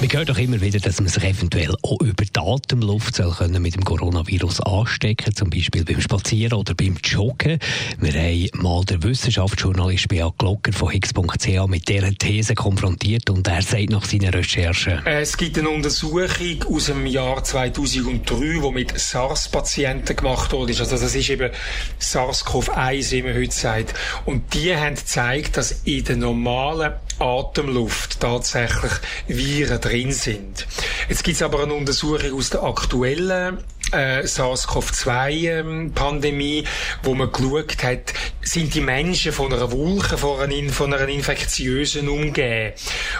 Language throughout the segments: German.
wir hören doch immer wieder, dass man sich eventuell auch über die Atemluft soll können mit dem Coronavirus anstecken zum Beispiel beim Spazieren oder beim Joggen. Wir haben mal den Wissenschaftsjournalist Beat Glocker von Higgs.ch mit dieser These konfrontiert und er sagt nach seinen Recherchen. Es gibt eine Untersuchung aus dem Jahr 2003, die mit SARS-Patienten gemacht wurde. Also das ist eben SARS-CoV-1, wie man heute sagt. Und die haben gezeigt, dass in der normalen Atemluft tatsächlich Viren drin sind. Jetzt gibt es aber eine Untersuchung aus der aktuellen äh, SARS-CoV-2-Pandemie, ähm, wo man geschaut hat, sind die Menschen von einer Wolke, von einer, von einer infektiösen umgeben.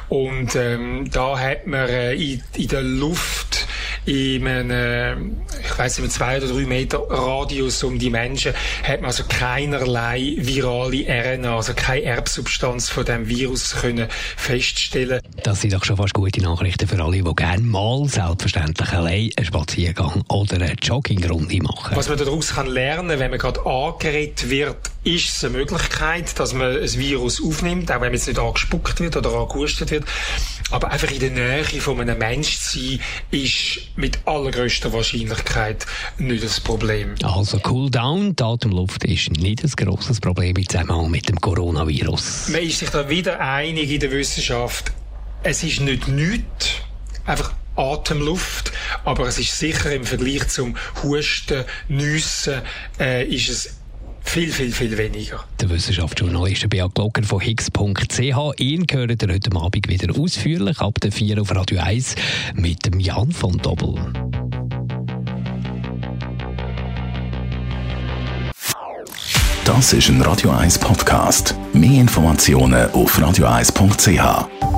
Und ähm, da hat man äh, in, in der Luft in einem, ich weiß nicht, zwei oder drei Meter Radius um die Menschen hat man also keinerlei virale RNA, also keine Erbsubstanz von dem Virus können feststellen. Das sind doch schon fast gute Nachrichten für alle, die gerne mal selbstverständlich allein einen Spaziergang oder eine Joggingrunde machen. Was man daraus kann lernen, wenn man gerade angeredet wird, ist es eine Möglichkeit, dass man ein Virus aufnimmt, auch wenn jetzt nicht angespuckt wird oder angehustet wird. Aber einfach in der Nähe von einem Mensch zu sein, ist mit allergrößter Wahrscheinlichkeit nicht das Problem. Also Cool Down, die Atemluft ist nicht ein grosses Problem im Zusammenhang mit dem Coronavirus. Man ist sich da wieder einig in der Wissenschaft. Es ist nicht nichts, einfach Atemluft, aber es ist sicher im Vergleich zum Husten, Nüssen, äh, ist es viel, viel, viel weniger. Der Wissenschaftsjournalist Beat Glocker von Higgs.ch. Ihn gehört er heute Abend wieder ausführlich ab der 4 auf Radio 1 mit dem Jan von Dobbel. Das ist ein Radio 1 Podcast. Mehr Informationen auf radio1.ch.